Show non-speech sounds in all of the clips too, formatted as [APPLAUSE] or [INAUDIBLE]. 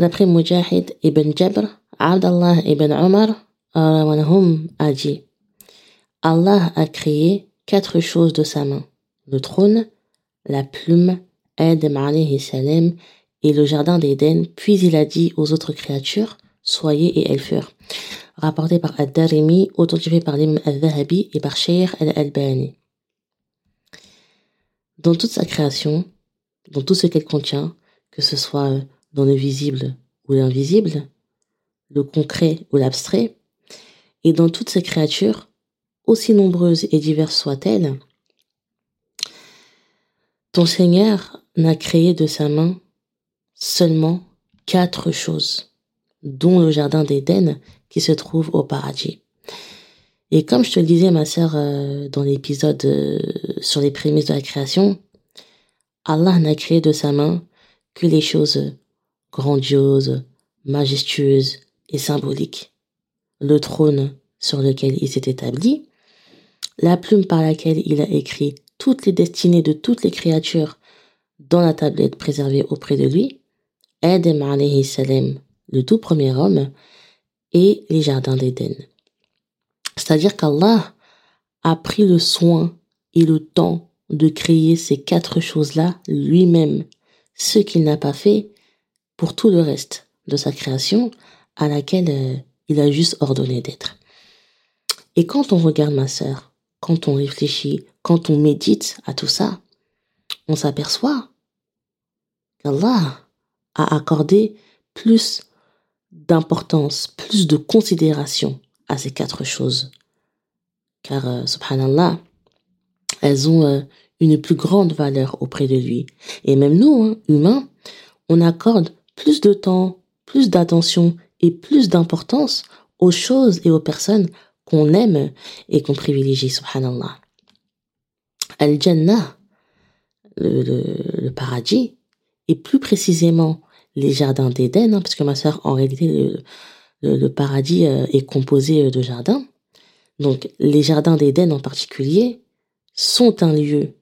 D'après Mujahid ibn Jabr, Abdallah ibn Omar a dit Allah a créé quatre choses de sa main le trône, la plume, Adam salam et le jardin d'Éden, puis il a dit aux autres créatures Soyez et elles furent. Rapporté par Ad-Darimi, authentifié par l'imam al-Zahabi et par Sheikh al-Albani. Dans toute sa création, dans tout ce qu'elle contient, que ce soit dans le visible ou l'invisible, le concret ou l'abstrait, et dans toutes ces créatures, aussi nombreuses et diverses soient-elles, ton Seigneur n'a créé de sa main seulement quatre choses, dont le jardin d'Éden qui se trouve au paradis. Et comme je te le disais, ma sœur, euh, dans l'épisode euh, sur les prémices de la création, Allah n'a créé de sa main que les choses grandioses, majestueuses et symboliques. Le trône sur lequel il s'est établi, la plume par laquelle il a écrit toutes les destinées de toutes les créatures dans la tablette préservée auprès de lui, Adam alayhi salam, le tout premier homme, et les jardins d'Éden. C'est-à-dire qu'Allah a pris le soin et le temps de créer ces quatre choses-là lui-même, ce qu'il n'a pas fait pour tout le reste de sa création à laquelle euh, il a juste ordonné d'être. Et quand on regarde ma sœur, quand on réfléchit, quand on médite à tout ça, on s'aperçoit qu'Allah a accordé plus d'importance, plus de considération à ces quatre choses. Car, euh, subhanallah, elles ont euh, une plus grande valeur auprès de lui. Et même nous, hein, humains, on accorde plus de temps, plus d'attention et plus d'importance aux choses et aux personnes qu'on aime et qu'on privilégie, subhanallah. Al-Jannah, le, paradis, et plus précisément les jardins d'Éden, hein, parce que ma sœur, en réalité, le, paradis euh, est composé euh, de jardins. Donc, les jardins d'Éden en particulier sont un lieu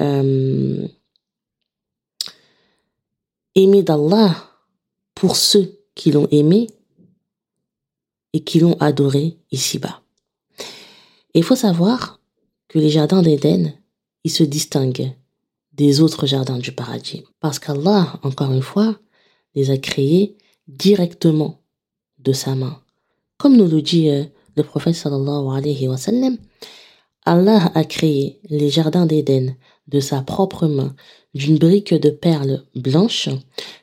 euh, aimé d'Allah pour ceux qui l'ont aimé et qui l'ont adoré ici-bas. Il faut savoir que les jardins d'Éden, ils se distinguent des autres jardins du paradis. Parce qu'Allah, encore une fois, les a créés directement de sa main. Comme nous le dit euh, le prophète sallallahu alayhi wa sallam, Allah a créé les jardins d'Éden de sa propre main, d'une brique de perles blanches,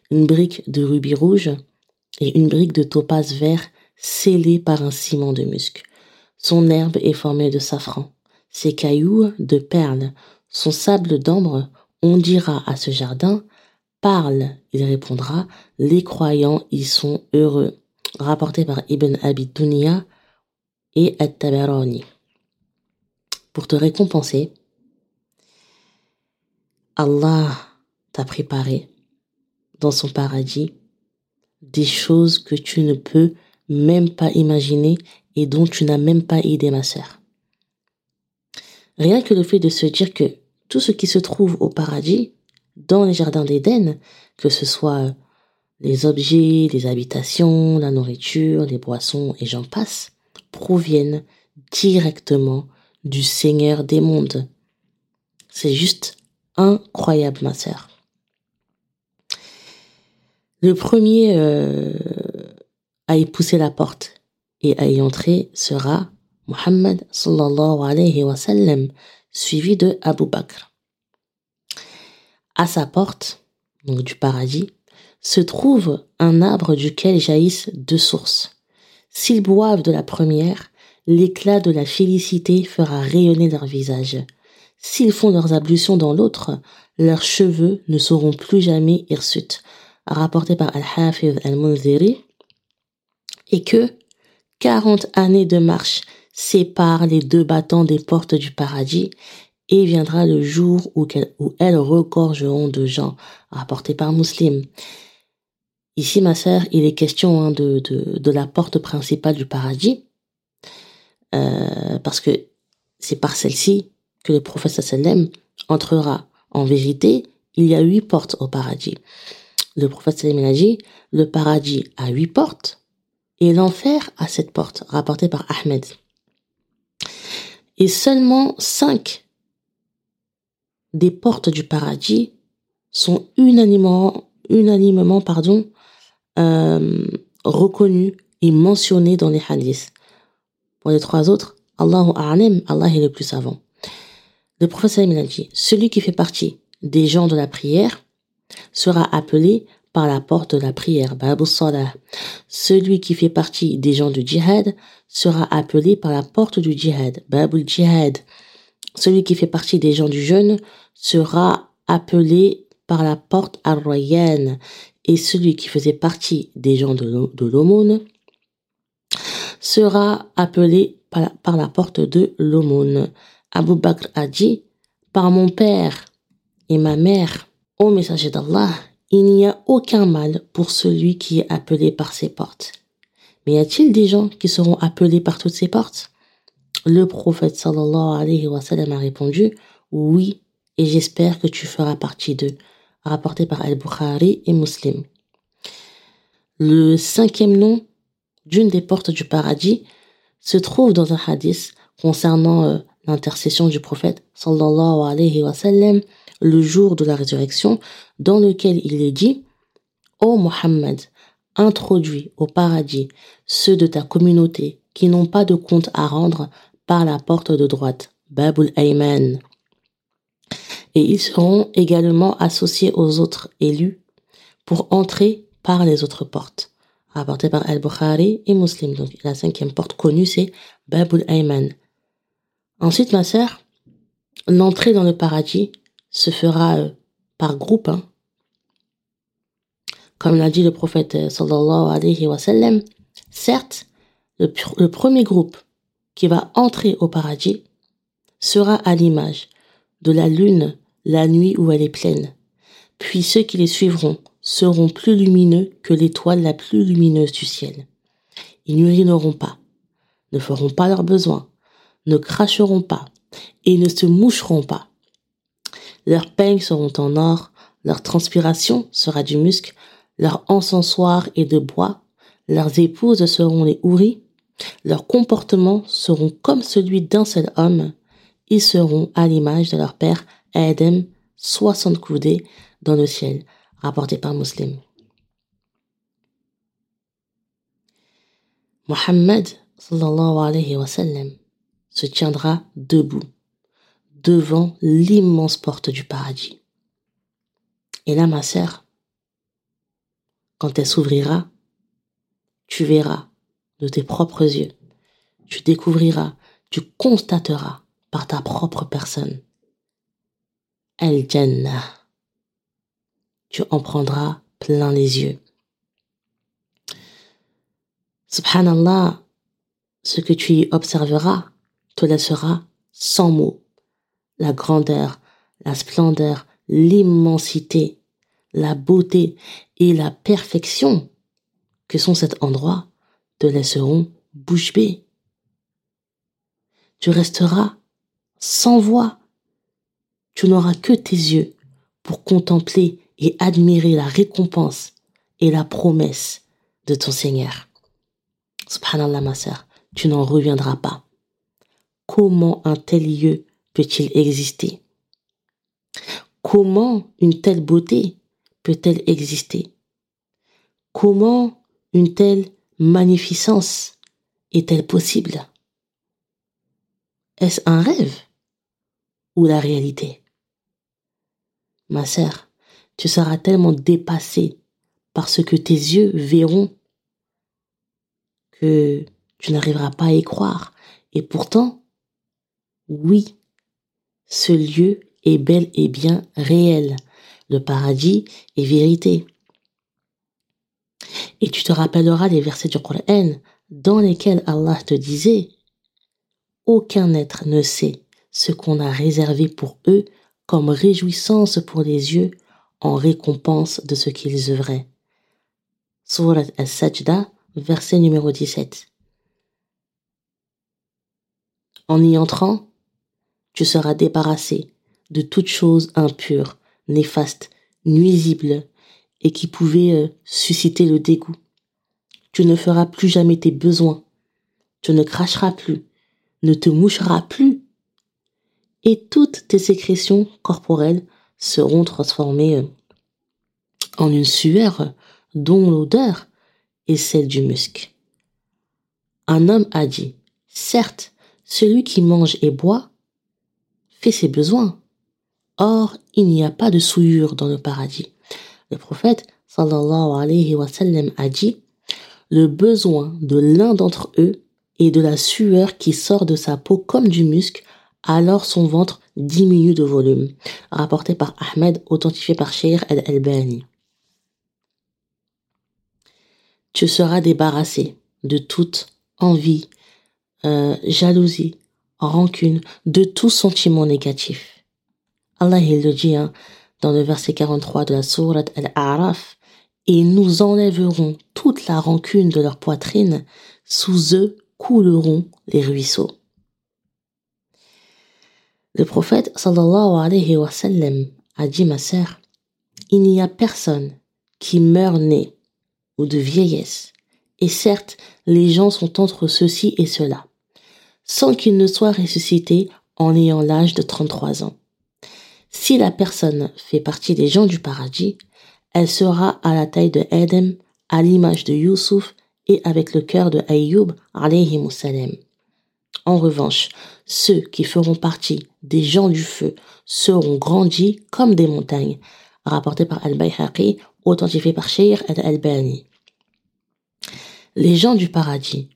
une brique de rubis rouge et une brique de topaz vert scellée par un ciment de musc. Son herbe est formée de safran, ses cailloux de perles, son sable d'ambre, on dira à ce jardin, parle, il répondra, les croyants y sont heureux. Rapporté par Ibn Abi Dunya et At-Tabarani. Pour te récompenser, Allah t'a préparé dans son paradis des choses que tu ne peux même pas imaginer et dont tu n'as même pas idée, ma sœur. Rien que le fait de se dire que tout ce qui se trouve au paradis, dans les jardins d'Éden, que ce soit les objets, les habitations, la nourriture, les boissons et j'en passe, proviennent directement du Seigneur des mondes. C'est juste incroyable, ma sœur. Le premier euh, à y pousser la porte et à y entrer sera Muhammad sallallahu alayhi wa sallam, suivi de Abu Bakr. À sa porte, donc du paradis, se trouve un arbre duquel jaillissent deux sources. S'ils boivent de la première, l'éclat de la félicité fera rayonner leur visage. S'ils font leurs ablutions dans l'autre, leurs cheveux ne seront plus jamais hirsutes. Rapporté par Al-Hafiz al-Munziri, et que quarante années de marche séparent les deux battants des portes du paradis, et viendra le jour où, elles regorgeront de gens, rapporté par Muslim. Ici, ma sœur, il est question hein, de, de, la porte principale du paradis, euh, parce que c'est par celle-ci que le prophète sallam entrera. En vérité, il y a huit portes au paradis. le prophète Salim a dit, le paradis a huit portes et l'enfer a sept portes, rapporté par Ahmed. Et seulement cinq des portes du paradis sont unanimement, unanimement pardon, euh, reconnues et mentionnées dans les hadiths. Pour les trois autres, Allahu Allah est le plus savant. Le prophète a dit, celui qui fait partie des gens de la prière sera appelé par la porte de la prière. Celui qui fait partie des gens du djihad sera appelé par la porte du djihad, Babul Djihad. Celui qui fait partie des gens du jeûne sera appelé par la porte Ar-Rayyan. Et celui qui faisait partie des gens de l'aumône sera appelé par la porte de l'aumône. Abu Bakr a dit, par mon père et ma mère, ô messager d'Allah, il n'y a aucun mal pour celui qui est appelé par ces portes. Mais y a-t-il des gens qui seront appelés par toutes ces portes? Le prophète sallallahu alayhi wa sallam a répondu, oui, et j'espère que tu feras partie d'eux, rapporté par Al-Bukhari et Muslim. Le cinquième nom d'une des portes du paradis se trouve dans un hadith concernant euh, l'intercession du prophète sallallahu alayhi wa sallam le jour de la résurrection dans lequel il est dit Ô Mohammed, introduis au paradis ceux de ta communauté qui n'ont pas de compte à rendre par la porte de droite, Babul Ayman. Et ils seront également associés aux autres élus pour entrer par les autres portes. Rapporté par Al-Bukhari et Muslim. Donc la cinquième porte connue, c'est Babul Ayman. Ensuite, ma sœur, l'entrée dans le paradis se fera euh, par groupe. Hein. Comme l'a dit le prophète euh, sallallahu alayhi wa sallam, certes, le, le premier groupe qui va entrer au paradis sera à l'image de la lune la nuit où elle est pleine. Puis ceux qui les suivront seront plus lumineux que l'étoile la plus lumineuse du ciel. Ils n'urineront pas, ne feront pas leurs besoins, ne cracheront pas et ne se moucheront pas. Leurs peignes seront en or, leur transpiration sera du musc, leur encensoir est de bois, leurs épouses seront les houris, leurs comportements seront comme celui d'un seul homme, ils seront à l'image de leur père Adam, soixante coudées dans le ciel, rapporté par Muslim. Mohammed sallallahu alayhi wa sallam se tiendra debout devant l'immense porte du paradis. Et là, ma sœur, quand elle s'ouvrira, tu verras de tes propres yeux, tu découvriras, tu constateras par ta propre personne. El Jannah. Tu en prendras plein les yeux. Subhanallah, ce que tu observeras te laissera sans mots. La grandeur, la splendeur, l'immensité, la beauté et la perfection que sont cet endroit te laisseront bouche bée. Tu resteras sans voix. Tu n'auras que tes yeux pour contempler et admirer la récompense et la promesse de ton Seigneur. Subhanallah, ma sœur, tu n'en reviendras pas. Comment un tel lieu peut-il exister? Comment une telle beauté peut-elle exister? Comment une telle magnificence est-elle possible? Est-ce un rêve ou la réalité? Ma sœur, tu seras tellement dépassé par ce que tes yeux verront que tu n'arriveras pas à y croire. Et pourtant, oui, ce lieu est bel et bien réel. Le paradis est vérité. Et tu te rappelleras les versets du Coran dans lesquels Allah te disait Aucun être ne sait ce qu'on a réservé pour eux comme réjouissance pour les yeux en récompense de ce qu'ils œuvraient. Surat al-Sajda, verset numéro 17. En y entrant, tu seras débarrassé de toute chose impure, néfaste, nuisible et qui pouvaient euh, susciter le dégoût. Tu ne feras plus jamais tes besoins. Tu ne cracheras plus, ne te moucheras plus. Et toutes tes sécrétions corporelles seront transformées euh, en une sueur dont l'odeur est celle du musc. Un homme a dit, certes, celui qui mange et boit fait ses besoins. Or, il n'y a pas de souillure dans le paradis. Le prophète sallallahu alayhi wa sallam a dit le besoin de l'un d'entre eux est de la sueur qui sort de sa peau comme du musc, alors son ventre diminue de volume. Rapporté par Ahmed, authentifié par Sheikh al-Albani. Tu seras débarrassé de toute envie, euh, jalousie, rancune, de tout sentiment négatif. Allah il le dit hein, dans le verset 43 de la sourate Al-A'raf, et nous enlèverons toute la rancune de leur poitrine, sous eux couleront les ruisseaux. Le prophète sallallahu alayhi wa sallam a dit ma sœur, il n'y a personne qui meurt né ou de vieillesse, et certes les gens sont entre ceci et cela, sans qu'il ne soit ressuscité en ayant l'âge de 33 ans. Si la personne fait partie des gens du paradis, elle sera à la taille de Adam, à l'image de Youssouf et avec le cœur de Ayyub salam. En revanche, ceux qui feront partie des gens du feu seront grandis comme des montagnes, rapporté par Al-Bayhaqi, authentifié par Sheikh al-Albani. Les gens du paradis,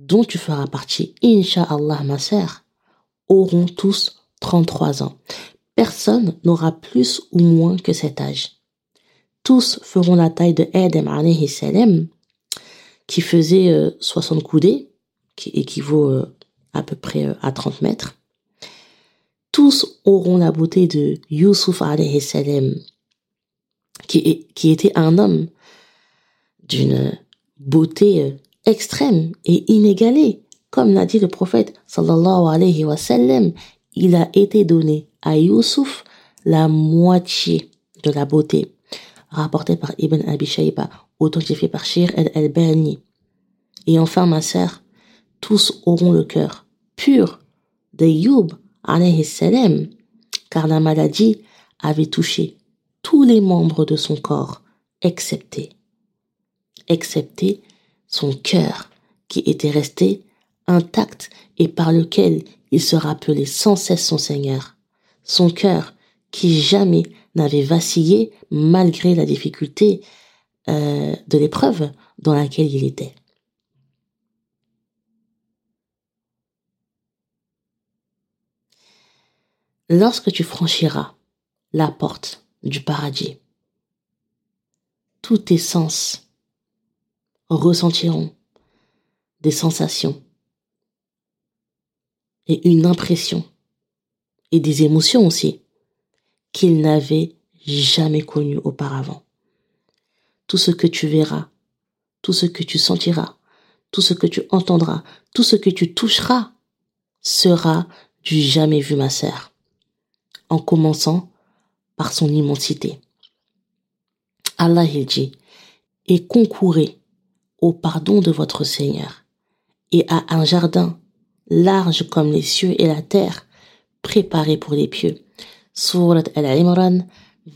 dont tu feras partie, Inch'Allah ma sœur, auront tous 33 ans. Personne n'aura plus ou moins que cet âge. Tous feront la taille de Adam alayhi salam, qui faisait 60 euh, coudées, qui équivaut euh, à peu près euh, à 30 mètres. Tous auront la beauté de Yusuf alayhi salam, qui, qui était un homme d'une beauté extrême et inégalée. Comme l'a dit le prophète sallallahu alayhi wa sallam, il a été donné à Youssouf la moitié de la beauté, rapporté par Ibn Abi Shayba, authentifié par Shir el-Albani. Et enfin, ma sœur, tous auront le cœur pur d'Ayoub, alayhi salam, car la maladie avait touché tous les membres de son corps, excepté, excepté son cœur, qui était resté intact et par lequel il se rappelait sans cesse son Seigneur, son cœur qui jamais n'avait vacillé malgré la difficulté euh, de l'épreuve dans laquelle il était. Lorsque tu franchiras la porte du paradis, tous tes sens ressentiront des sensations et une impression et des émotions aussi qu'ils n'avaient jamais connues auparavant. Tout ce que tu verras, tout ce que tu sentiras, tout ce que tu entendras, tout ce que tu toucheras sera du jamais vu ma sœur, en commençant par son immensité. Allah il dit, et concourez au pardon de votre Seigneur, et à un jardin large comme les cieux et la terre, préparé pour les pieux. Surat Al-Imran,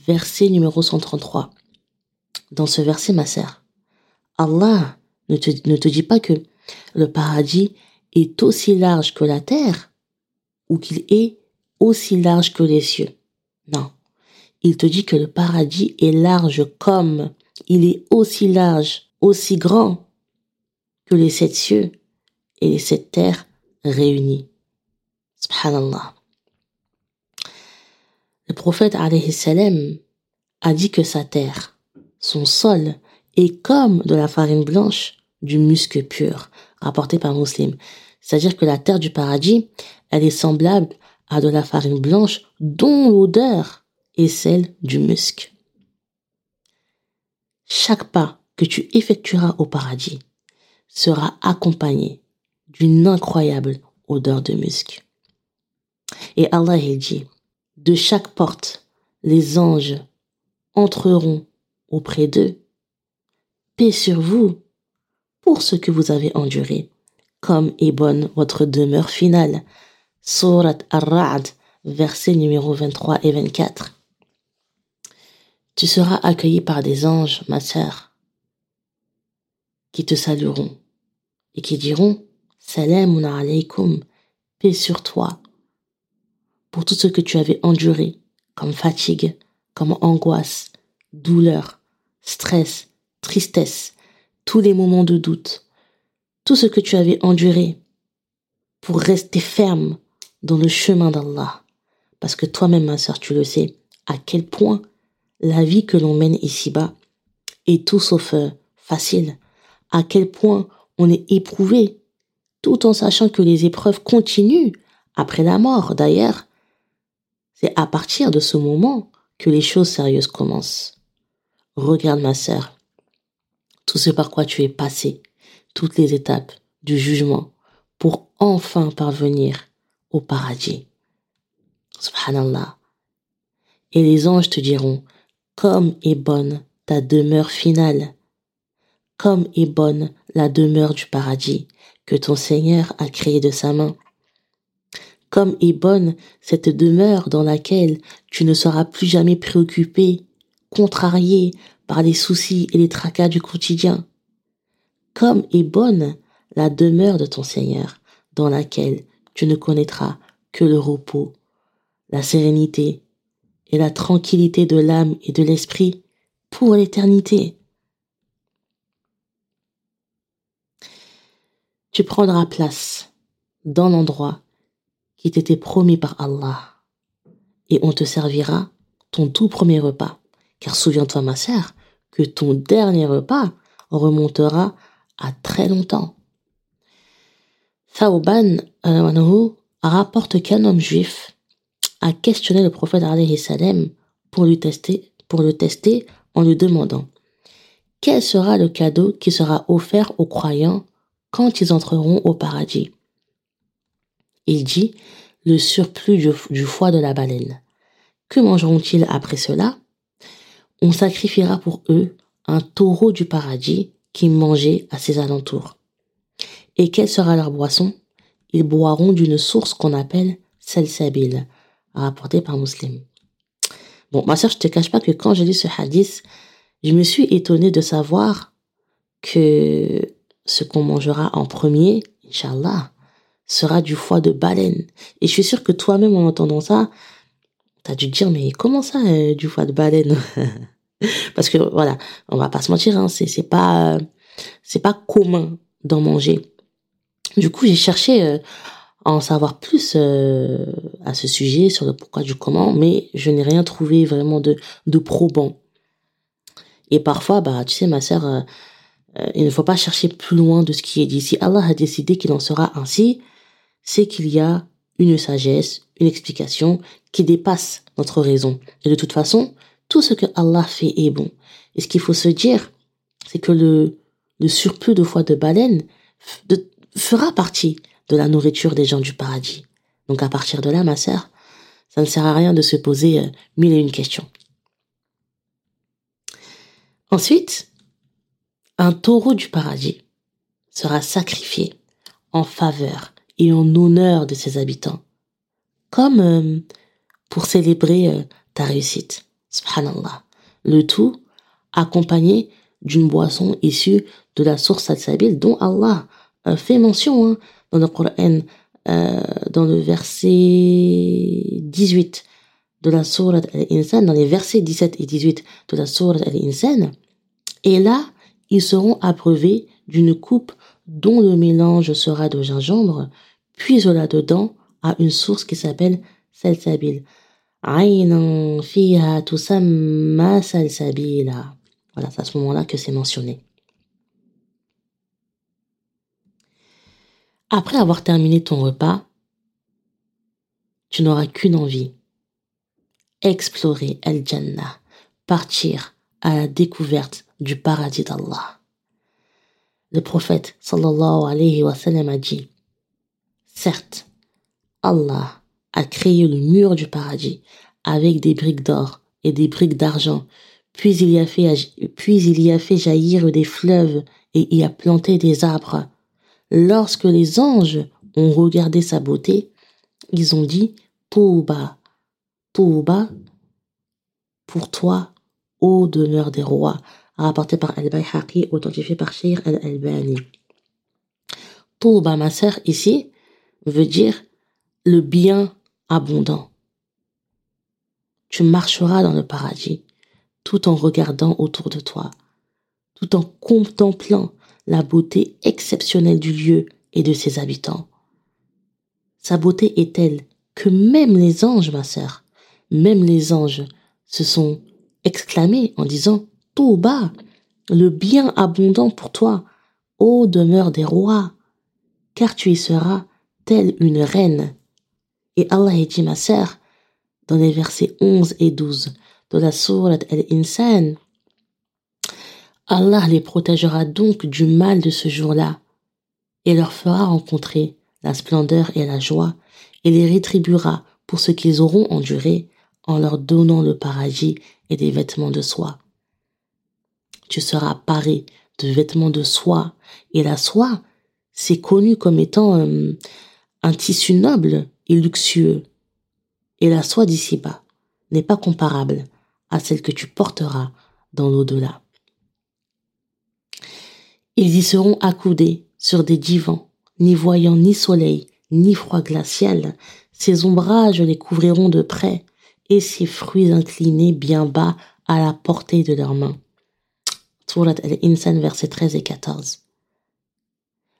verset numéro 133. Dans ce verset, ma sœur, Allah ne te, ne te dit pas que le paradis est aussi large que la terre ou qu'il est aussi large que les cieux. Non. Il te dit que le paradis est large comme il est aussi large, aussi grand que les sept cieux et les sept terres réunis. Subhanallah. Le prophète salam a dit que sa terre, son sol, est comme de la farine blanche du musc pur, rapporté par Muslim. C'est-à-dire que la terre du paradis, elle est semblable à de la farine blanche dont l'odeur est celle du musc. Chaque pas que tu effectueras au paradis sera accompagné d'une incroyable odeur de musc. Et Allah dit, de chaque porte, les anges entreront auprès d'eux. Paix sur vous pour ce que vous avez enduré, comme est bonne votre demeure finale. Surat Ar-Ra'd, versets numéro 23 et 24. Tu seras accueilli par des anges, ma sœur, qui te salueront et qui diront Salam alaykum, paix sur toi, pour tout ce que tu avais enduré, comme fatigue, comme angoisse, douleur, stress, tristesse, tous les moments de doute, tout ce que tu avais enduré pour rester ferme dans le chemin d'Allah. Parce que toi-même, ma sœur, tu le sais, à quel point la vie que l'on mène ici-bas est tout sauf euh, facile, à quel point on est éprouvé, tout en sachant que les épreuves continuent après la mort. D'ailleurs, c'est à partir de ce moment que les choses sérieuses commencent. Regarde ma sœur, tout ce par quoi tu es passé, toutes les étapes du jugement pour enfin parvenir au paradis. Subhanallah. Et les anges te diront, comme est bonne ta demeure finale, comme est bonne la demeure du paradis que ton Seigneur a créé de sa main. Comme est bonne cette demeure dans laquelle tu ne seras plus jamais préoccupé, contrarié par les soucis et les tracas du quotidien. Comme est bonne la demeure de ton Seigneur dans laquelle tu ne connaîtras que le repos, la sérénité et la tranquillité de l'âme et de l'esprit pour l'éternité. Tu prendras place dans l'endroit qui t'était promis par Allah et on te servira ton tout premier repas. Car souviens-toi, ma sœur, que ton dernier repas remontera à très longtemps. Thauban rapporte qu'un homme juif a questionné le prophète salam pour pour le tester en lui demandant quel sera le cadeau qui sera offert aux croyants quand ils entreront au paradis. Il dit le surplus du, foie de la baleine. Que mangeront-ils après cela? On sacrifiera pour eux un taureau du paradis qui mangeait à ses alentours. Et quelle sera leur boisson? Ils boiront d'une source qu'on appelle salsabil, rapportée par Muslim. Bon, ma soeur, je te cache pas que quand j'ai lu ce hadith, je me suis étonnée de savoir que ce qu'on mangera en premier, Inch'Allah, sera du foie de baleine. Et je suis sûre que toi-même, en entendant ça, t'as dû te dire, mais comment ça, euh, du foie de baleine [LAUGHS] Parce que voilà, on va pas se mentir, hein, c'est pas c'est pas commun d'en manger. Du coup, j'ai cherché euh, à en savoir plus euh, à ce sujet sur le pourquoi du comment, mais je n'ai rien trouvé vraiment de de probant. Et parfois, bah, tu sais, ma sœur, il ne faut pas chercher plus loin de ce qui est dit. Si Allah a décidé qu'il en sera ainsi, c'est qu'il y a une sagesse, une explication qui dépasse notre raison. Et de toute façon, tout ce que Allah fait est bon. Et ce qu'il faut se dire, c'est que le, le surplus de foie de baleine fera partie de la nourriture des gens du paradis. Donc à partir de là, ma sœur, ça ne sert à rien de se poser euh, mille et une questions. Ensuite, un taureau du paradis sera sacrifié en faveur et en honneur de ses habitants, comme euh, pour célébrer euh, ta réussite. Subhanallah. Le tout accompagné d'une boisson issue de la source al-sabil dont Allah fait mention hein, dans le Coran, euh, dans le verset 18 de la sourate Al-Insan, dans les versets 17 et 18 de la sourate Al-Insan. Et là, ils seront appreuvés d'une coupe dont le mélange sera de gingembre, puis au-là-dedans à une source qui s'appelle Salsabil. Voilà, c'est à ce moment-là que c'est mentionné. Après avoir terminé ton repas, tu n'auras qu'une envie. Explorer El Jannah, partir à la découverte du paradis d'Allah. Le prophète sallallahu alayhi wa sallam a dit, certes, Allah a créé le mur du paradis avec des briques d'or et des briques d'argent, Puis il y a fait, jaillir des fleuves et y a planté des arbres. Lorsque les anges ont regardé sa beauté, ils ont dit Touba, Touba, pour toi, ô demeure des rois, rapporté par Al-Bayhaqi, authentifié par Shir Al-Albani. Touba, ma sœur, ici, veut dire le bien abondant. Tu marcheras dans le paradis tout en regardant autour de toi, tout en contemplant la beauté exceptionnelle du lieu et de ses habitants. Sa beauté est telle que même les anges, ma sœur, même les anges se sont exclamés en disant tout bas, le bien abondant pour toi, ô demeure des rois, car tu y seras telle une reine. Et Allah a dit, ma sœur, dans les versets 11 et 12 de la sourate Al-Insan, Allah les protégera donc du mal de ce jour-là et leur fera rencontrer la splendeur et la joie et les rétribuera pour ce qu'ils auront enduré en leur donnant le paradis et des vêtements de soie. Tu seras paré de vêtements de soie et la soie, c'est connu comme étant euh, un tissu noble et luxueux. Et la soie d'ici-bas n'est pas comparable à celle que tu porteras dans l'au-delà. Ils y seront accoudés sur des divans, n'y voyant ni soleil, ni froid glacial, ces ombrages les couvriront de près, et ces fruits inclinés bien bas à la portée de leurs mains. Al-Insan, versets 13 et 14.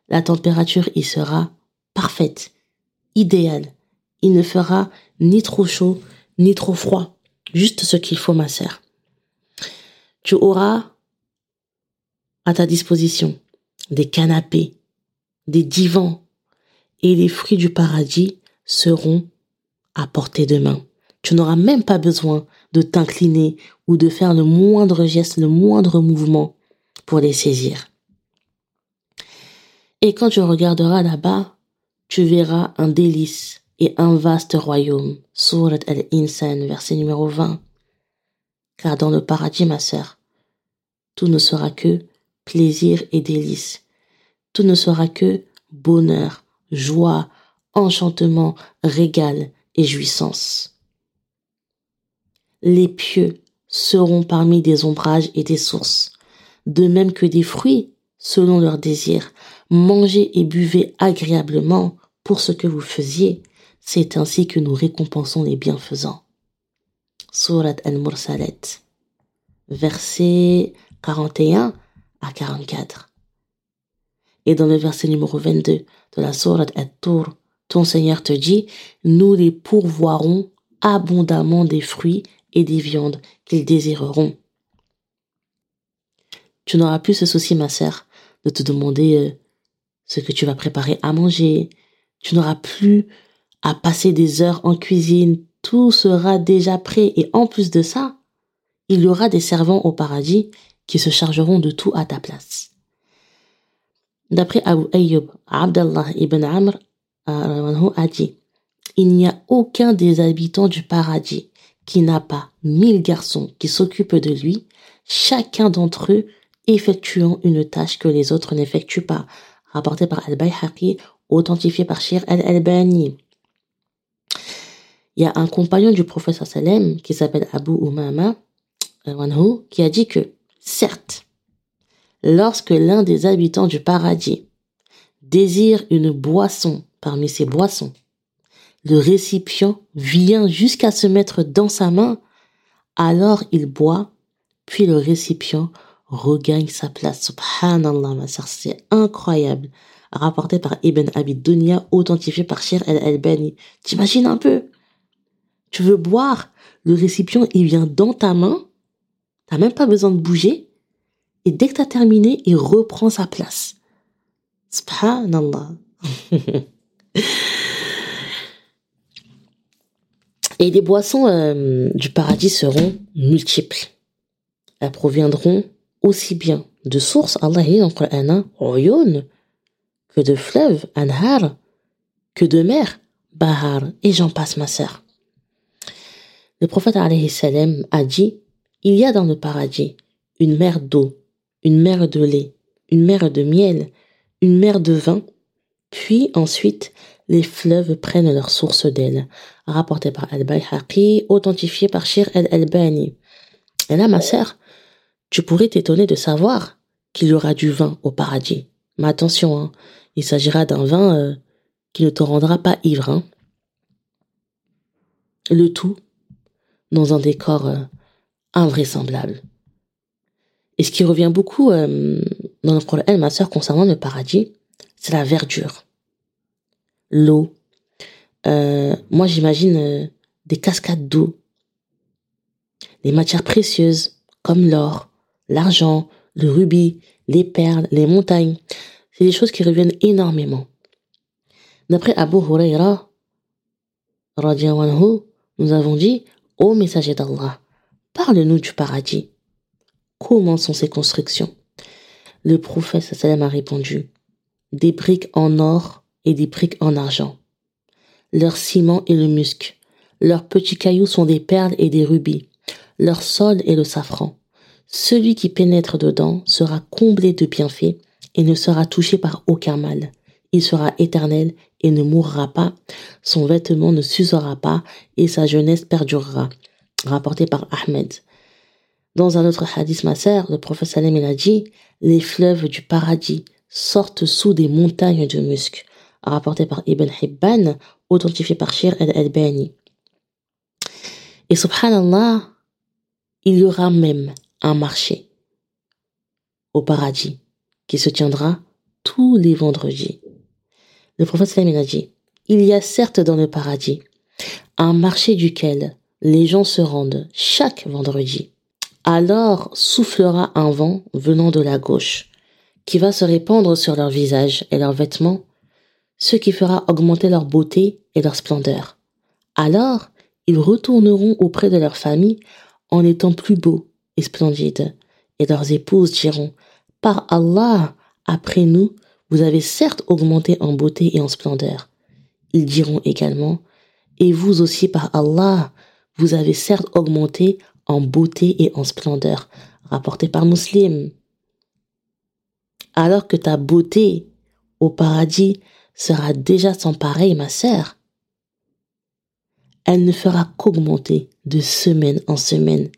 La température y sera parfaite, idéale. Il ne fera ni trop chaud, ni trop froid. Juste ce qu'il faut, ma sœur. Tu auras à ta disposition des canapés, des divans, et les fruits du paradis seront à portée de main. Tu n'auras même pas besoin de t'incliner ou de faire le moindre geste, le moindre mouvement pour les saisir. Et quand tu regarderas là-bas, tu verras un délice et un vaste royaume. Surat al-Insan, verset numéro 20. Car dans le paradis, ma sœur, tout ne sera que plaisir et délice. Tout ne sera que bonheur, joie, enchantement, régal et jouissance. Les pieux seront parmi des ombrages et des sources, de même que des fruits selon leurs désirs. Mangez et buvez agréablement pour ce que vous faisiez. C'est ainsi que nous récompensons les bienfaisants. Surat al-Mursalet, verset 41 à 44. Et dans le verset numéro 22 de la Sourate At-Tur, ton Seigneur te dit, nous les pourvoirons abondamment des fruits et des viandes qu'ils désireront. Tu n'auras plus ce souci, ma sœur, de te demander euh, ce que tu vas préparer à manger. Tu n'auras plus à passer des heures en cuisine. Tout sera déjà prêt. Et en plus de ça, il y aura des servants au paradis qui se chargeront de tout à ta place. D'après Abu Ayyub, Abdallah ibn Amr euh, a dit Il n'y a aucun des habitants du paradis qui n'a pas mille garçons qui s'occupent de lui, chacun d'entre eux effectuant une tâche que les autres n'effectuent pas. Rapporté par Al-Bayhaqi, authentifié par Shir al-Albani. Il y a un compagnon du prophète sallam qui s'appelle Abu Umama, euh, qui a dit que Certes, lorsque l'un des habitants du paradis désire une boisson parmi ses boissons, le récipient vient jusqu'à se mettre dans sa main, alors il boit, puis le récipient regagne sa place. Subhanallah, ma sœur, c'est incroyable. Rapporté par Ibn Abid Dunya, authentifié par Shir el-Albani. T'imagines un peu? Tu veux boire, le récipient, il vient dans ta main, T'as même pas besoin de bouger. Et dès que t'as terminé, il reprend sa place. Subhanallah. [LAUGHS] Et les boissons euh, du paradis seront multiples. Elles proviendront aussi bien de sources, Allah dit dans le Coran, que de fleuves, anhar, que de mer, bahar, et j'en passe ma sœur. Le prophète a dit Il y a dans le paradis une mer d'eau, une mer de lait, une mer de miel, une mer de vin, puis ensuite les fleuves prennent leur source d'elle. Rapporté par Al-Bayhaqi, authentifié par Shir al-Albani. Et là, ma sœur, tu pourrais t'étonner de savoir qu'il y aura du vin au paradis. Mais attention, hein, il s'agira d'un vin euh, qui ne te rendra pas ivre. Hein. Le tout dans un décor euh, invraisemblable. Et ce qui revient beaucoup euh, dans notre Coran, ma sœur, concernant le paradis, c'est la verdure, l'eau. moi, j'imagine des cascades d'eau, les matières précieuses comme l'or, l'argent, le rubis, les perles, les montagnes. C'est des choses qui reviennent énormément. D'après Abu Huraira, nous avons dit, ô messager d'Allah, parle-nous du paradis. Comment sont ces constructions? Le prophète sallam a répondu, des briques en or et des briques en argent. Leur ciment est le musc. Leurs petits cailloux sont des perles et des rubis. Leur sol est le safran. Celui qui pénètre dedans sera comblé de bienfaits et ne sera touché par aucun mal. Il sera éternel et ne mourra pas. Son vêtement ne s'usera pas et sa jeunesse perdurera. Rapporté par Ahmed. Dans un autre hadith, ma sœur, le prophète Salem a dit, les fleuves du paradis sortent sous des montagnes de musc. Rapporté par Ibn Hibban, authentifié par Shir al-Albani. Et subhanallah, il y aura même un marché au paradis qui se tiendra tous les vendredis. Le prophète Salam a dit, il y a certes dans le paradis un marché duquel les gens se rendent chaque vendredi. Alors soufflera un vent venant de la gauche, qui va se répandre sur leur visage et leurs vêtements, ce qui fera augmenter leur beauté et leur splendeur. Alors ils retourneront auprès de leur famille en étant plus beaux et splendides, et leurs épouses diront, Par Allah, après nous, vous avez certes augmenté en beauté et en splendeur. Ils diront également, Et vous aussi par Allah, vous avez certes augmenté en beauté et en splendeur, rapporté par Muslim. Alors que ta beauté au paradis sera déjà sans pareil, ma sœur. Elle ne fera qu'augmenter de semaine en semaine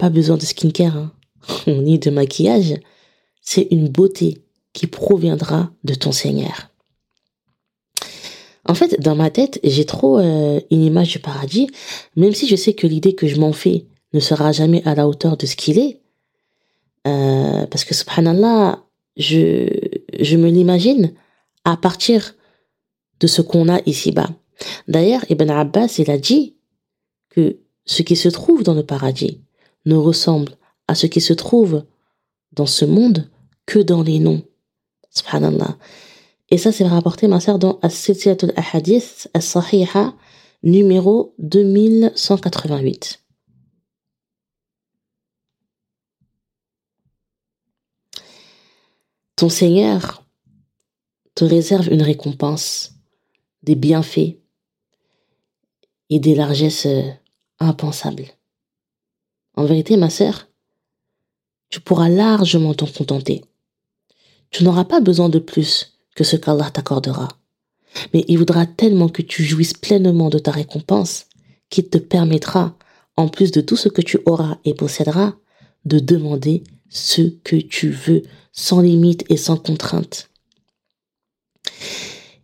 pas besoin de skincare, hein, [LAUGHS] ni de maquillage. C'est une beauté qui proviendra de ton Seigneur. En fait, dans ma tête, j'ai trop euh, une image du paradis, même si je sais que l'idée que je m'en fais ne sera jamais à la hauteur de ce qu'il est. Euh, parce que subhanallah, je, je me l'imagine à partir de ce qu'on a ici-bas. D'ailleurs, Ibn Abbas, il a dit que ce qui se trouve dans le paradis, ne ressemble à ce qui se trouve dans ce monde que dans les noms. Subhanallah. Et ça, c'est rapporté, ma sœur, dans As-Silsilatul Ahadith As-Sahiha, numéro 2188. Ton Seigneur réserve une récompense, des bienfaits et des largesses impensables. En vérité, ma sœur, tu pourras largement t'en contenter. Tu n'auras pas besoin de plus que ce qu'Allah t'accordera. Mais il voudra tellement que tu jouisses pleinement de ta récompense qu'il te permettra, en plus de tout ce que tu auras et posséderas, de demander ce que tu veux, sans limite et sans contrainte.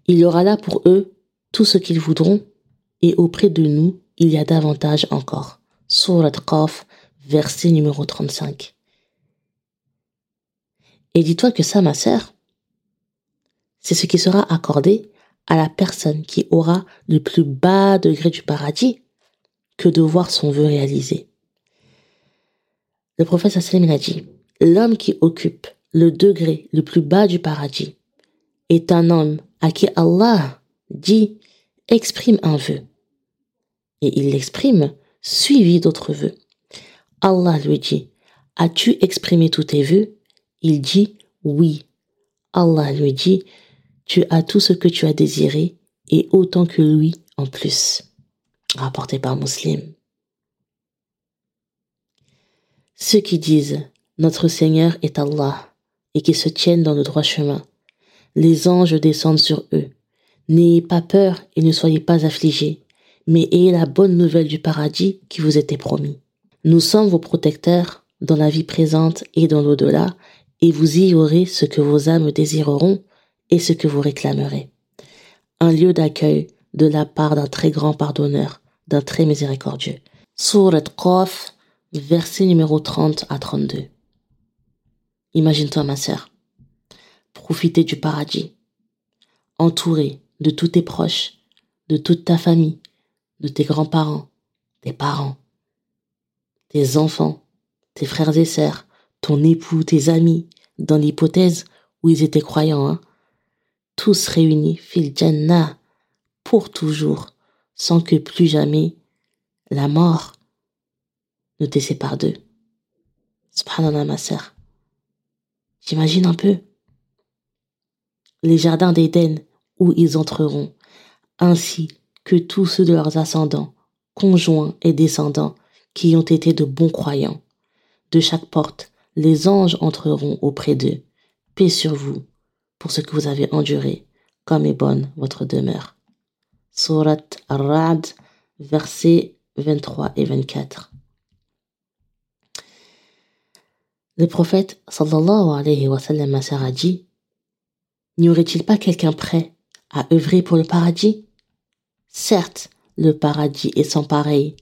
Il y aura là pour eux tout ce qu'ils voudront, et auprès de nous, il y a davantage encore. Surat Qaf, verset numéro 35. Et dis-toi que ça, ma sœur, c'est ce qui sera accordé à la personne qui aura le plus bas degré du paradis que de voir son vœu réalisé. Le prophète Sallam a dit, l'homme qui occupe le degré le plus bas du paradis est un homme à qui Allah dit exprime un vœu. Et il l'exprime suivi d'autres vœux. Allah lui dit, As-tu exprimé tous tes vœux? Il dit, Oui. Allah lui dit, Tu as tout ce que tu as désiré et autant que lui en plus. Rapporté par Muslim. Ceux qui disent Notre Seigneur est Allah et qui se tiennent dans le droit chemin. Les anges descendent sur eux. N'ayez pas peur et ne soyez pas affligés, mais ayez la bonne nouvelle du paradis qui vous était promis. Nous sommes vos protecteurs dans la vie présente et dans l'au-delà, et vous y aurez ce que vos âmes désireront et ce que vous réclamerez. Un lieu d'accueil de la part d'un très grand pardonneur, d'un très miséricordieux. Surat Qaf, verset numéro 30 à 32. Imagine-toi, ma sœur, profiter du paradis, entouré de tous tes proches, de toute ta famille, de tes grands-parents, tes parents, tes enfants, tes frères et sœurs, ton époux, tes amis, dans l'hypothèse où ils étaient croyants, hein, tous réunis, fil Jannah, pour toujours, sans que plus jamais la mort ne te sépare d'eux. Subhanallah, ma sœur. J'imagine un peu? Les jardins d'Éden où ils entreront, ainsi que tous ceux de leurs ascendants, conjoints et descendants, qui ont été de bons croyants. De chaque porte, les anges entreront auprès d'eux. Paix sur vous, pour ce que vous avez enduré, comme est bonne votre demeure. Surat Ar-Ra'd, versets 23 et 24. Le prophète sallallahu alayhi wa sallam a dit N'y aurait-il pas quelqu'un prêt à œuvrer pour le paradis? Certes, le paradis est sans pareil.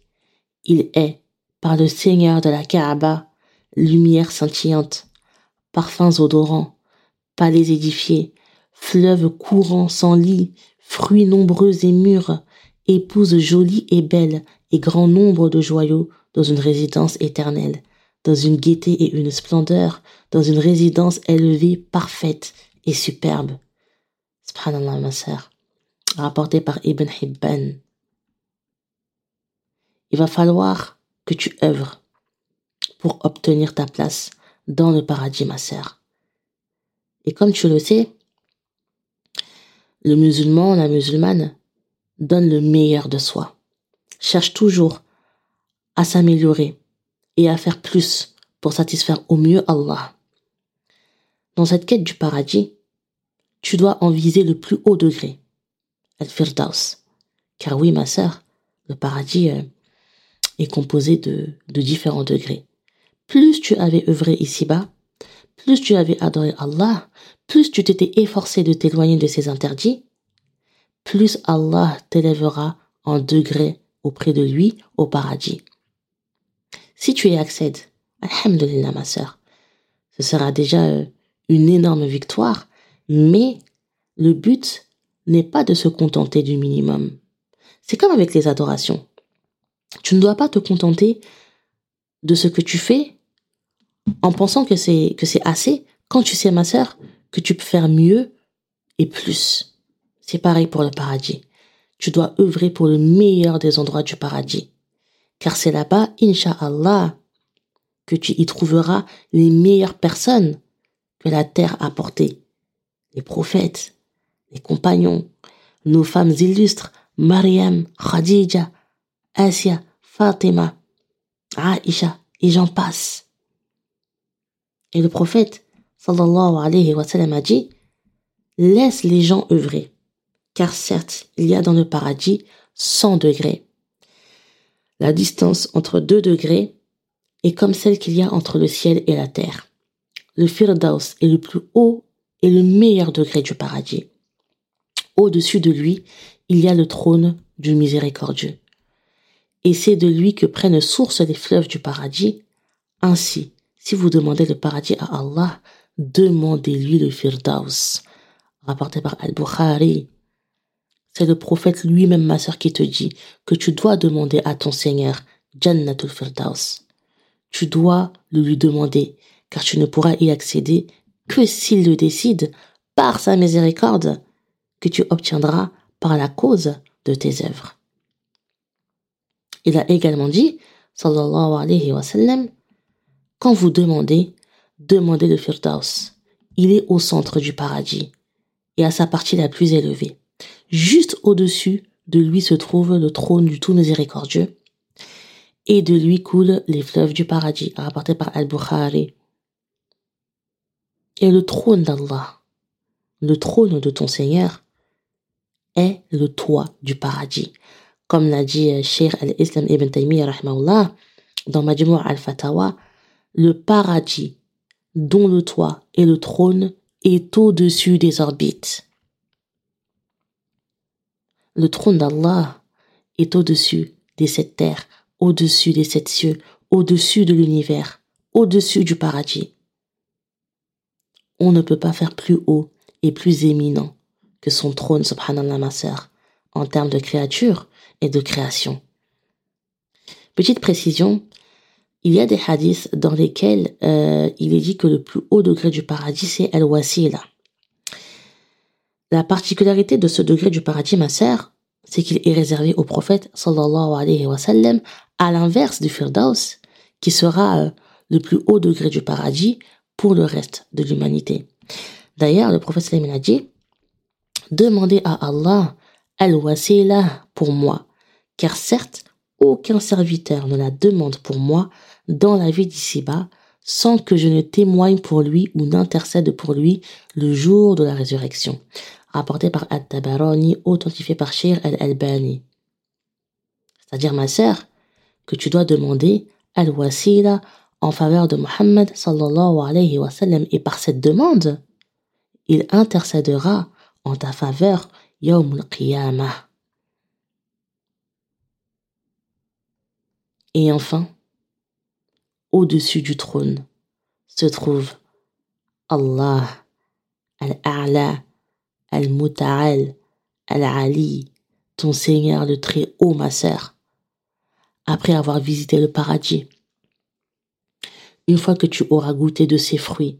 Il est par le Seigneur de la Kaaba, lumière scintillante, parfums odorants, palais édifiés, fleuves courants sans lit, fruits nombreux et mûrs, épouses jolies et belles, et grand nombre de joyaux dans une résidence éternelle, dans une gaieté et une splendeur, dans une résidence élevée, parfaite et superbe. Subhanallah, ma sœur. Rapporté par Ibn Hibban. Il va falloir que tu œuvres pour obtenir ta place dans le paradis, ma sœur. Et comme tu le sais, le musulman, la musulmane, donne le meilleur de soi, cherche toujours à s'améliorer et à faire plus pour satisfaire au mieux Allah. Dans cette quête du paradis, tu dois en le plus haut degré, Al-Firdaus. Car oui, ma sœur, le paradis, euh, est composé de, différents degrés. Plus tu avais œuvré ici-bas, plus tu avais adoré Allah, plus tu t'étais efforcé de t'éloigner de ses interdits, plus Allah t'élèvera en degrés auprès de lui au paradis. Si tu y accèdes, Alhamdulillah ma sœur, ce sera déjà euh, une énorme victoire, mais le but n'est pas de se contenter du minimum. C'est comme avec les adorations. Tu ne dois pas te contenter de ce que tu fais en pensant que c'est que c'est assez quand tu sais ma sœur que tu peux faire mieux et plus. C'est pareil pour le paradis. Tu dois œuvrer pour le meilleur des endroits du paradis. Car c'est là-bas, Inch'Allah, que tu y trouveras les meilleures personnes que la terre a portées. Les prophètes, les compagnons, nos femmes illustres, Mariam, Khadija, Asia, Fatima, Aisha, et j'en passe. Et le prophète, sallallahu alayhi wa sallam, a dit, laisse les gens œuvrer, car certes, il y a dans le paradis 100 degrés. La distance entre deux degrés est comme celle qu'il y a entre le ciel et la terre. Le Firdaus est le plus haut et le meilleur degré du paradis. Au-dessus de lui, il y a le trône du miséricordieux et c'est de lui que prennent source les fleuves du paradis. Ainsi, si vous demandez le paradis à Allah, demandez-lui le Firdaus. Rapporté par Al-Bukhari. C'est le prophète lui-même, ma sœur, qui te dit que tu dois demander à ton Seigneur Jannatul Firdaus. Tu dois le lui demander, car tu ne pourras y accéder que s'il le décide par sa miséricorde, que tu obtiendras par la cause de tes œuvres. Il a également dit, sallallahu alayhi wa sallam, quand vous demandez, demandez le Firdaus. Il est au centre du paradis et à sa partie la plus élevée. Juste au-dessus de lui se trouve le trône du tout miséricordieux. et de lui coulent les fleuves du paradis, rapporté par Al-Bukhari. Et le trône d'Allah, le trône de ton Seigneur, est le toit du paradis. Comme l'a dit Sheikh al-Islam ibn Taymiyyah dans Majmu' al-Fatawa, le paradis dont le toit et le trône est au-dessus des orbites. Le trône d'Allah est au-dessus des sept terres, au-dessus des sept cieux, au-dessus de l'univers, au-dessus du paradis. On ne peut pas faire plus haut et plus éminent que son trône, subhanallah ma sœur, en termes de créature et de création. Petite précision, il y a des hadiths dans lesquels euh, il est dit que le plus haut degré du paradis, c'est al-wasila. La particularité de ce degré du paradis, ma sœur, c'est qu'il est réservé au prophète, sallallahu alayhi wa sallam, à l'inverse du firdaus, qui sera euh, le plus haut degré du paradis pour le reste de l'humanité. D'ailleurs, le prophète sallam a dit, demandez à Allah al-wasila pour moi, car certes, aucun serviteur ne la demande pour moi dans la vie d'ici-bas sans que je ne témoigne pour lui ou n'intercède pour lui le jour de la résurrection. Rapporté par At-Tabarani, authentifié par Shir al-Albani. C'est-à-dire, ma sœur, que tu dois demander al-wasila en faveur de Muhammad sallallahu alayhi wa sallam. Et par cette demande, il intercédera en ta faveur yawm al-qiyamah. Et enfin, au-dessus du trône se trouve Allah, Al-A'la, Al-Muta'al, Al-Ali, ton Seigneur le très haut, ma sœur, après avoir visité le paradis. Une fois que tu auras goûté de ses fruits,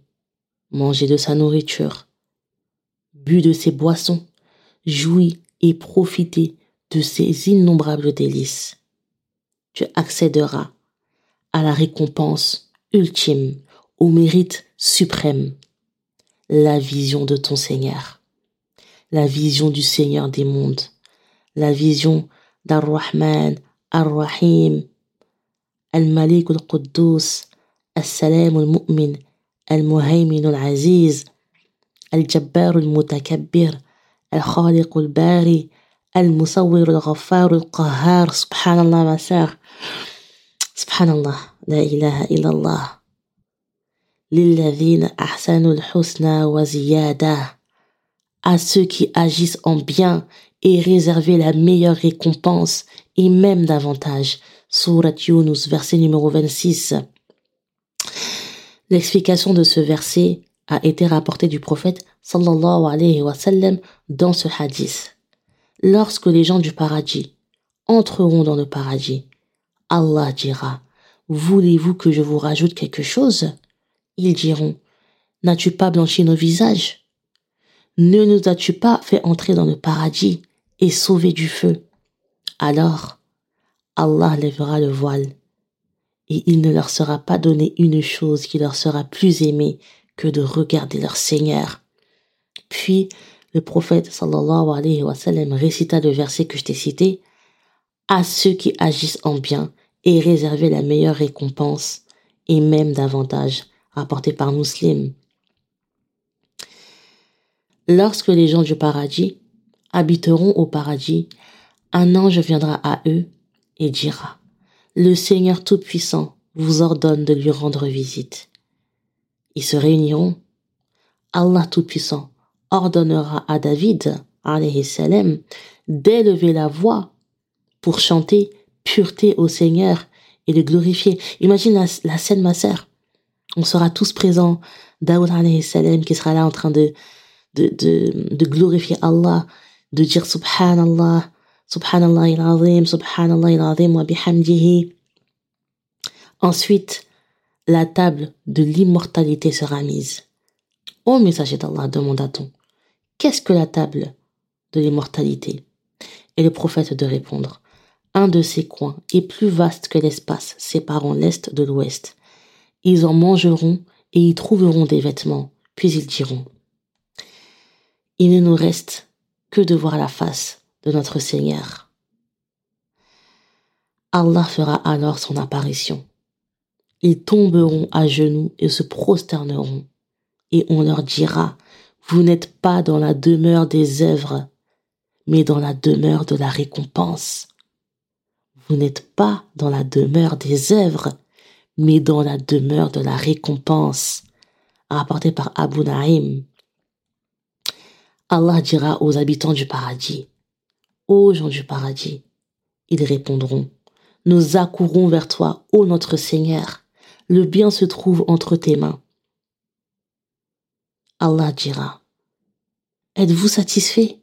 mangé de sa nourriture, bu de ses boissons, joui et profité de ses innombrables délices, tu accéderas à la récompense ultime, au mérite suprême, la vision de ton Seigneur, la vision du Seigneur des mondes, la vision d'Ar-Rahman, Ar-Rahim, Al-Malik al-Quddus, Al-Salam al-Mu'min, Al-Muhaymin al-Aziz, Al-Jabbar al-Mutakabbir, Al-Khaliq al-Bari, Al-Musawwir al-Ghaffar al-Qahhar, subhanallah ma sœur, Subhanallah, la ilaha illallah. Lilladhina ahsanul husna wa ziyada. À ceux qui agissent en bien et réserver la meilleure récompense et même davantage. Surat Yunus, verset numéro 26. L'explication de ce verset a été rapportée du prophète sallallahu alayhi wa sallam dans ce hadith. Lorsque les gens du paradis entreront dans le paradis, Allah dira, Voulez-vous que je vous rajoute quelque chose? Ils diront, N'as-tu pas blanchi nos visages? Ne nous as-tu pas fait entrer dans le paradis et sauver du feu? Alors, Allah lèvera le voile, et il ne leur sera pas donné une chose qui leur sera plus aimée que de regarder leur Seigneur. Puis, le prophète sallallahu alayhi wa sallam récita le verset que je t'ai cité, à ceux qui agissent en bien et réserver la meilleure récompense et même davantage, rapporté par Muslim. Lorsque les gens du paradis habiteront au paradis, un ange viendra à eux et dira, Le Seigneur Tout-Puissant vous ordonne de lui rendre visite. Ils se réuniront. Allah Tout-Puissant ordonnera à David, salam, d'élever la voix pour chanter pureté au Seigneur et le glorifier. Imagine la, scène, ma sœur. On sera tous présents. Daoud salam qui sera là en train de, de, de, de glorifier Allah, de dire Subhanallah, Subhanallah il-Azim, Subhanallah il-Azim wa. Ensuite, la table de l'immortalité sera mise. Ô messager d'Allah, demanda-t-on, qu'est-ce que la table de l'immortalité? Et le prophète de répondre, un de ces coins est plus vaste que l'espace séparant l'Est de l'Ouest. Ils en mangeront et y trouveront des vêtements, puis ils diront Il ne nous reste que de voir la face de notre Seigneur. Allah fera alors son apparition. Ils tomberont à genoux et se prosterneront, et on leur dira, vous n'êtes pas dans la demeure des œuvres, mais dans la demeure de la récompense. Vous n'êtes pas dans la demeure des œuvres, mais dans la demeure de la récompense. Rapporté par Abu Naïm. Allah dira aux habitants du paradis, ô gens du paradis, ils répondront, nous accourons vers toi, ô notre Seigneur, le bien se trouve entre tes mains. Allah dira, êtes-vous satisfait?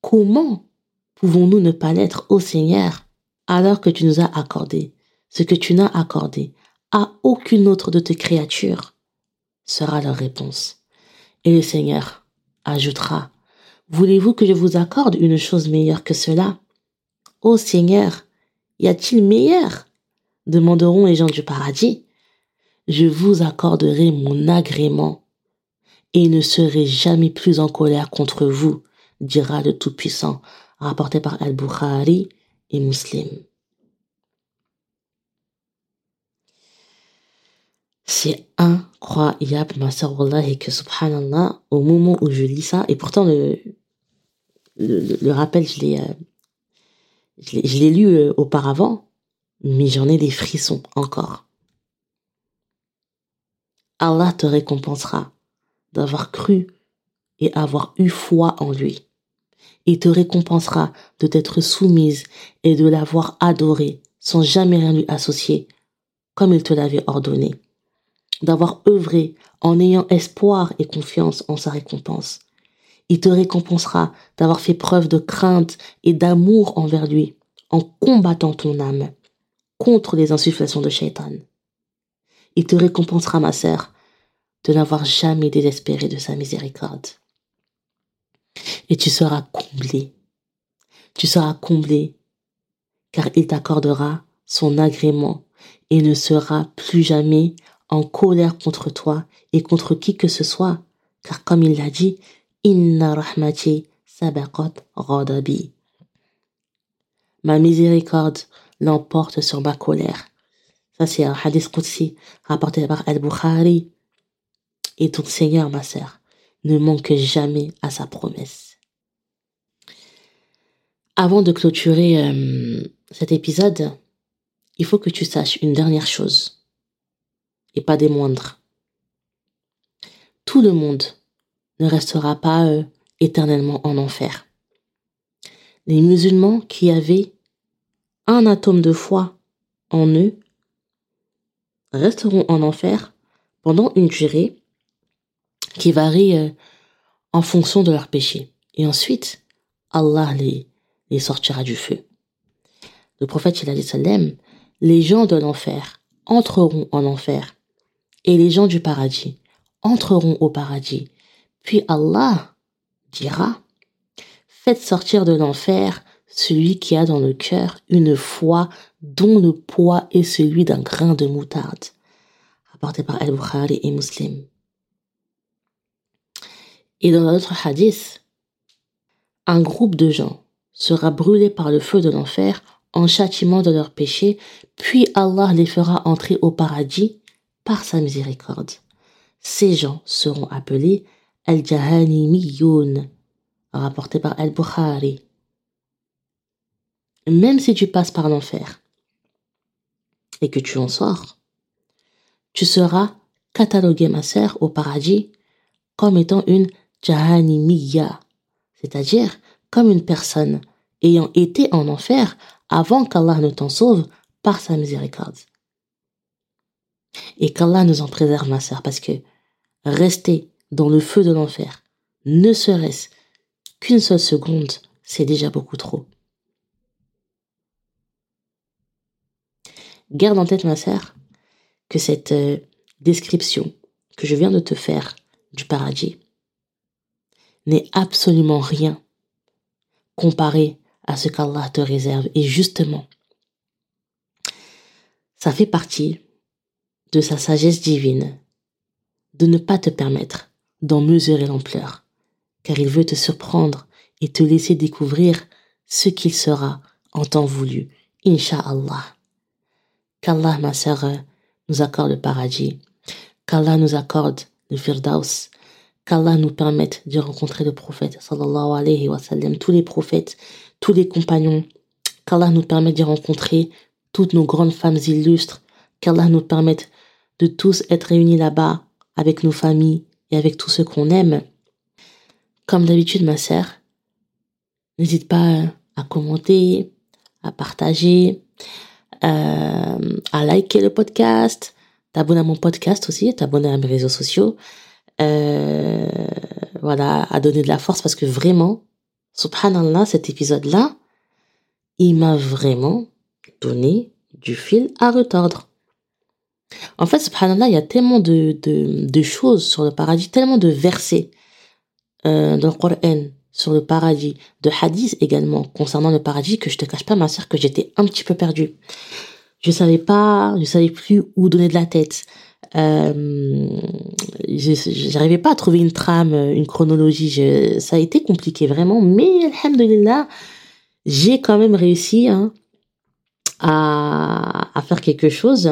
Comment pouvons-nous ne pas l'être, ô Seigneur, alors que tu nous as accordé ce que tu n'as accordé à aucune autre de tes créatures? Sera leur réponse. Et le Seigneur ajoutera, Voulez-vous que je vous accorde une chose meilleure que cela? Ô Seigneur, y a-t-il meilleur? demanderont les gens du paradis. Je vous accorderai mon agrément et ne serai jamais plus en colère contre vous, dira le Tout-Puissant, rapporté par Al-Bukhari et Muslim. C'est incroyable, ma sœur et que subhanallah, au moment où je lis ça, et pourtant le, le, rappel, je l'ai, euh, je l'ai lu euh, auparavant, mais j'en ai des frissons encore. Allah te récompensera d'avoir cru et avoir eu foi en lui. Il te récompensera de t'être soumise et de l'avoir adoré sans jamais rien lui associer, comme il te l'avait ordonné d'avoir œuvré en ayant espoir et confiance en sa récompense. Il te récompensera d'avoir fait preuve de crainte et d'amour envers lui en combattant ton âme contre les insufflations de Shaitan. Il te récompensera, ma sœur, de n'avoir jamais désespéré de sa miséricorde. Et tu seras comblé. Tu seras comblé, car il t'accordera son agrément et ne sera plus jamais en colère contre toi et contre qui que ce soit, car comme il l'a dit, Inna rahmati sabaqat ghadabi. Ma miséricorde l'emporte sur ma colère. Ça, c'est un hadith Qudsi rapporté par Al-Bukhari. Et ton Seigneur, ma sœur, ne manque jamais à sa promesse. Avant de clôturer euh, cet épisode, il faut que tu saches une dernière chose pas des moindres. Tout le monde ne restera pas euh, éternellement en enfer. Les musulmans qui avaient un atome de foi en eux resteront en enfer pendant une durée qui varie euh, en fonction de leur péché. Et ensuite, Allah les, les sortira du feu. Le prophète, il a dit, les gens de l'enfer entreront en enfer et les gens du paradis entreront au paradis. Puis Allah dira, faites sortir de l'enfer celui qui a dans le cœur une foi dont le poids est celui d'un grain de moutarde. Rapporté par Al-Bukhari et Muslim. Et dans un autre hadith, un groupe de gens sera brûlé par le feu de l'enfer en châtiment de leurs péchés, puis Allah les fera entrer au paradis par sa miséricorde. Ces gens seront appelés Al-Jahanimiyoun, rapporté par Al-Bukhari. Même si tu passes par l'enfer et que tu en sors, tu seras catalogué, ma sœur, au paradis comme étant une Jahanimiya, c'est-à-dire comme une personne ayant été en enfer avant qu'Allah ne t'en sauve par sa miséricorde. Et qu'Allah nous en préserve, ma sœur, parce que rester dans le feu de l'enfer, ne serait-ce qu'une seule seconde, c'est déjà beaucoup trop. Garde en tête, ma sœur, que cette euh, description que je viens de te faire du paradis n'est absolument rien comparé à ce qu'Allah te réserve. Et justement, ça fait partie de sa sagesse divine de ne pas te permettre d'en mesurer l'ampleur, car il veut te surprendre et te laisser découvrir ce qu'il sera en temps voulu. Inch'Allah. Qu'Allah, ma sœur, nous accorde le paradis. Qu'Allah nous accorde le firdaus. Qu'Allah nous permette de rencontrer le prophète, sallallahu alayhi wa sallam, tous les prophètes, tous les compagnons. Qu'Allah nous permette de rencontrer toutes nos grandes femmes illustres. Qu'Allah nous permette de tous être réunis là-bas avec nos familles et avec tous ceux qu'on aime. Comme d'habitude, ma sœur, n'hésite pas à commenter, à partager, euh, à liker le podcast, t'abonner à mon podcast aussi, t'abonner à mes réseaux sociaux. Euh, voilà, à donner de la force parce que vraiment, subhanallah, cet épisode-là, il m'a vraiment donné du fil à retordre. En fait, subhanallah, il y a tellement de, de, choses sur le paradis, tellement de versets euh, dans le Coran sur le paradis, de hadiths également concernant le paradis que je te cache pas, ma sœur, que j'étais un petit peu perdue. Je savais pas, je savais plus où donner de la tête. Euh, j'arrivais pas à trouver une trame, une chronologie. Ça a été compliqué vraiment, mais alhamdulillah, j'ai quand même réussi hein, à, à faire quelque chose.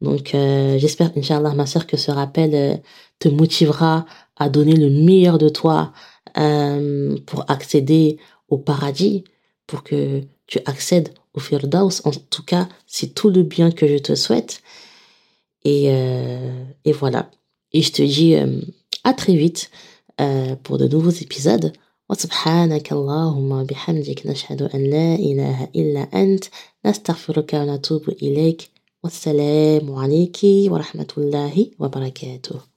Donc euh, j'espère, Inch'Allah, ma sœur, que ce rappel euh, te motivera à donner le meilleur de toi euh, pour accéder au paradis, pour que tu accèdes au Firdaus. En tout cas, c'est tout le bien que je te souhaite. Et, euh, et voilà. Et je te dis euh, à très vite euh, pour de nouveaux épisodes. وسبحانك اللهم بحمدك نشهد أن لا إله إلا أنت نستغفرك ونتوب إليك والسلام عليك ورحمة الله وبركاته.